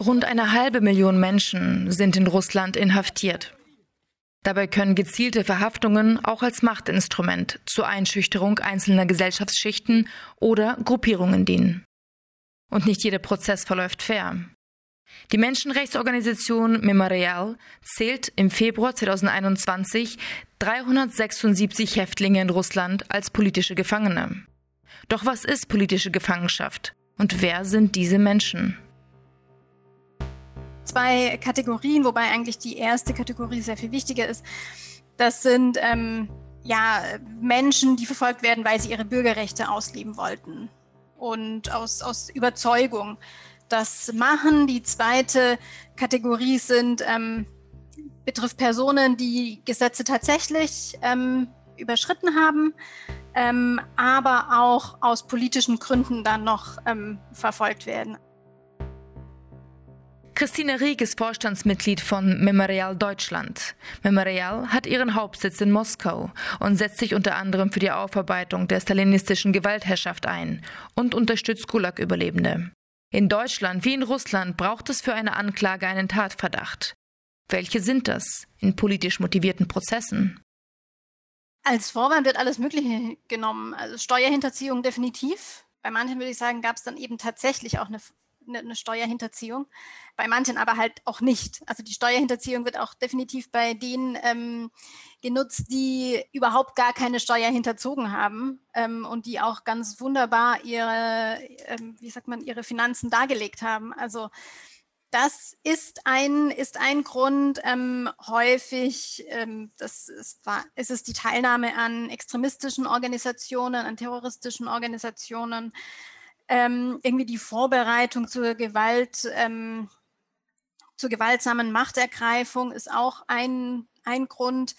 Rund eine halbe Million Menschen sind in Russland inhaftiert. Dabei können gezielte Verhaftungen auch als Machtinstrument zur Einschüchterung einzelner Gesellschaftsschichten oder Gruppierungen dienen. Und nicht jeder Prozess verläuft fair. Die Menschenrechtsorganisation Memorial zählt im Februar 2021 376 Häftlinge in Russland als politische Gefangene. Doch was ist politische Gefangenschaft und wer sind diese Menschen? Zwei Kategorien, wobei eigentlich die erste Kategorie sehr viel wichtiger ist. Das sind ähm, ja, Menschen, die verfolgt werden, weil sie ihre Bürgerrechte ausleben wollten und aus, aus Überzeugung das machen. Die zweite Kategorie sind, ähm, betrifft Personen, die Gesetze tatsächlich ähm, überschritten haben, ähm, aber auch aus politischen Gründen dann noch ähm, verfolgt werden. Christine Rieck ist Vorstandsmitglied von Memorial Deutschland. Memorial hat ihren Hauptsitz in Moskau und setzt sich unter anderem für die Aufarbeitung der stalinistischen Gewaltherrschaft ein und unterstützt Gulag-Überlebende. In Deutschland wie in Russland braucht es für eine Anklage einen Tatverdacht. Welche sind das in politisch motivierten Prozessen? Als Vorwand wird alles Mögliche genommen. Also Steuerhinterziehung definitiv. Bei manchen würde ich sagen, gab es dann eben tatsächlich auch eine eine Steuerhinterziehung, bei manchen aber halt auch nicht. Also die Steuerhinterziehung wird auch definitiv bei denen ähm, genutzt, die überhaupt gar keine Steuer hinterzogen haben ähm, und die auch ganz wunderbar ihre, ähm, wie sagt man, ihre Finanzen dargelegt haben. Also das ist ein, ist ein Grund. Ähm, häufig ähm, das ist, war, ist es die Teilnahme an extremistischen Organisationen, an terroristischen Organisationen ähm, irgendwie die Vorbereitung zur Gewalt, ähm, zur gewaltsamen Machtergreifung ist auch ein, ein Grund.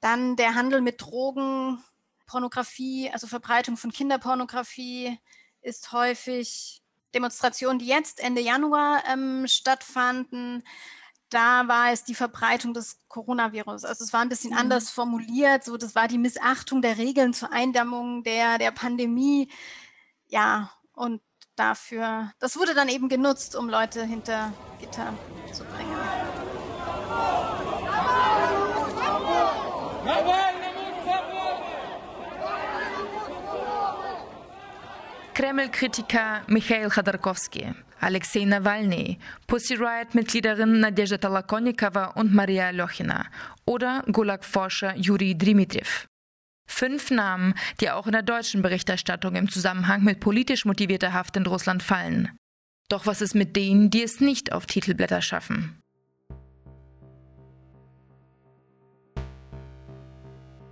Dann der Handel mit Drogen, Pornografie, also Verbreitung von Kinderpornografie ist häufig Demonstrationen, die jetzt Ende Januar ähm, stattfanden. Da war es die Verbreitung des Coronavirus. Also es war ein bisschen mhm. anders formuliert. So, das war die Missachtung der Regeln zur Eindämmung der, der Pandemie. Ja, und dafür, das wurde dann eben genutzt, um Leute hinter Gitter zu bringen. Kreml-Kritiker Michail Khodorkovsky, Alexei Nawalny, Pussy Riot-Mitgliederin Nadezhda Tolokonnikova und Maria Lochina oder Gulag-Forscher Juri Dmitriev. Fünf Namen, die auch in der deutschen Berichterstattung im Zusammenhang mit politisch motivierter Haft in Russland fallen. Doch was ist mit denen, die es nicht auf Titelblätter schaffen?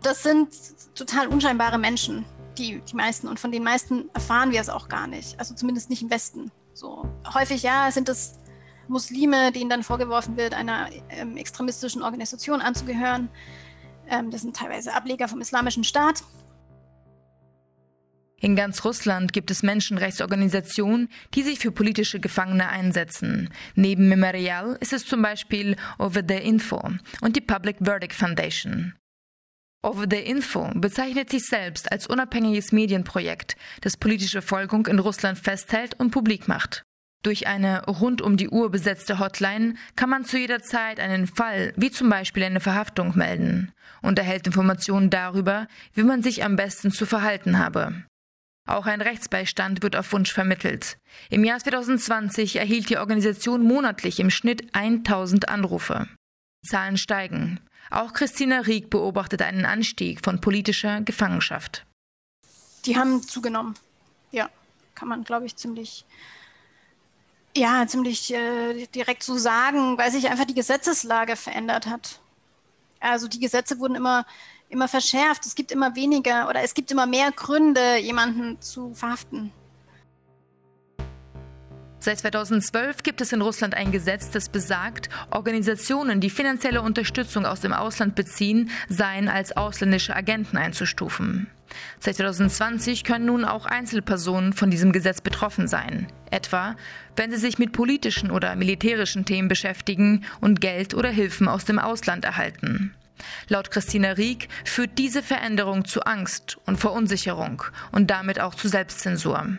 Das sind total unscheinbare Menschen, die, die meisten. Und von den meisten erfahren wir es auch gar nicht. Also zumindest nicht im Westen. So häufig ja sind es Muslime, denen dann vorgeworfen wird, einer ähm, extremistischen Organisation anzugehören. Ähm, das sind teilweise Ableger vom Islamischen Staat. In ganz Russland gibt es Menschenrechtsorganisationen, die sich für politische Gefangene einsetzen. Neben Memorial ist es zum Beispiel Over the Info und die Public Verdict Foundation. Over the Info bezeichnet sich selbst als unabhängiges Medienprojekt, das politische Folgung in Russland festhält und publik macht. Durch eine rund um die Uhr besetzte Hotline kann man zu jeder Zeit einen Fall, wie zum Beispiel eine Verhaftung, melden und erhält Informationen darüber, wie man sich am besten zu verhalten habe. Auch ein Rechtsbeistand wird auf Wunsch vermittelt. Im Jahr 2020 erhielt die Organisation monatlich im Schnitt 1000 Anrufe. Zahlen steigen. Auch Christina Rieck beobachtet einen Anstieg von politischer Gefangenschaft. Die haben zugenommen. Ja, kann man, glaube ich, ziemlich ja, ziemlich äh, direkt zu sagen, weil sich einfach die Gesetzeslage verändert hat. Also die Gesetze wurden immer, immer verschärft. Es gibt immer weniger oder es gibt immer mehr Gründe, jemanden zu verhaften. Seit 2012 gibt es in Russland ein Gesetz, das besagt, Organisationen, die finanzielle Unterstützung aus dem Ausland beziehen, seien als ausländische Agenten einzustufen. Seit 2020 können nun auch Einzelpersonen von diesem Gesetz betroffen sein, etwa wenn sie sich mit politischen oder militärischen Themen beschäftigen und Geld oder Hilfen aus dem Ausland erhalten. Laut Christina Rieck führt diese Veränderung zu Angst und Verunsicherung und damit auch zu Selbstzensur.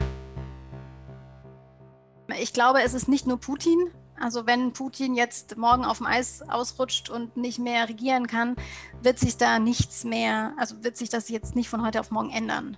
Ich glaube, es ist nicht nur Putin. Also wenn Putin jetzt morgen auf dem Eis ausrutscht und nicht mehr regieren kann, wird sich da nichts mehr, also wird sich das jetzt nicht von heute auf morgen ändern.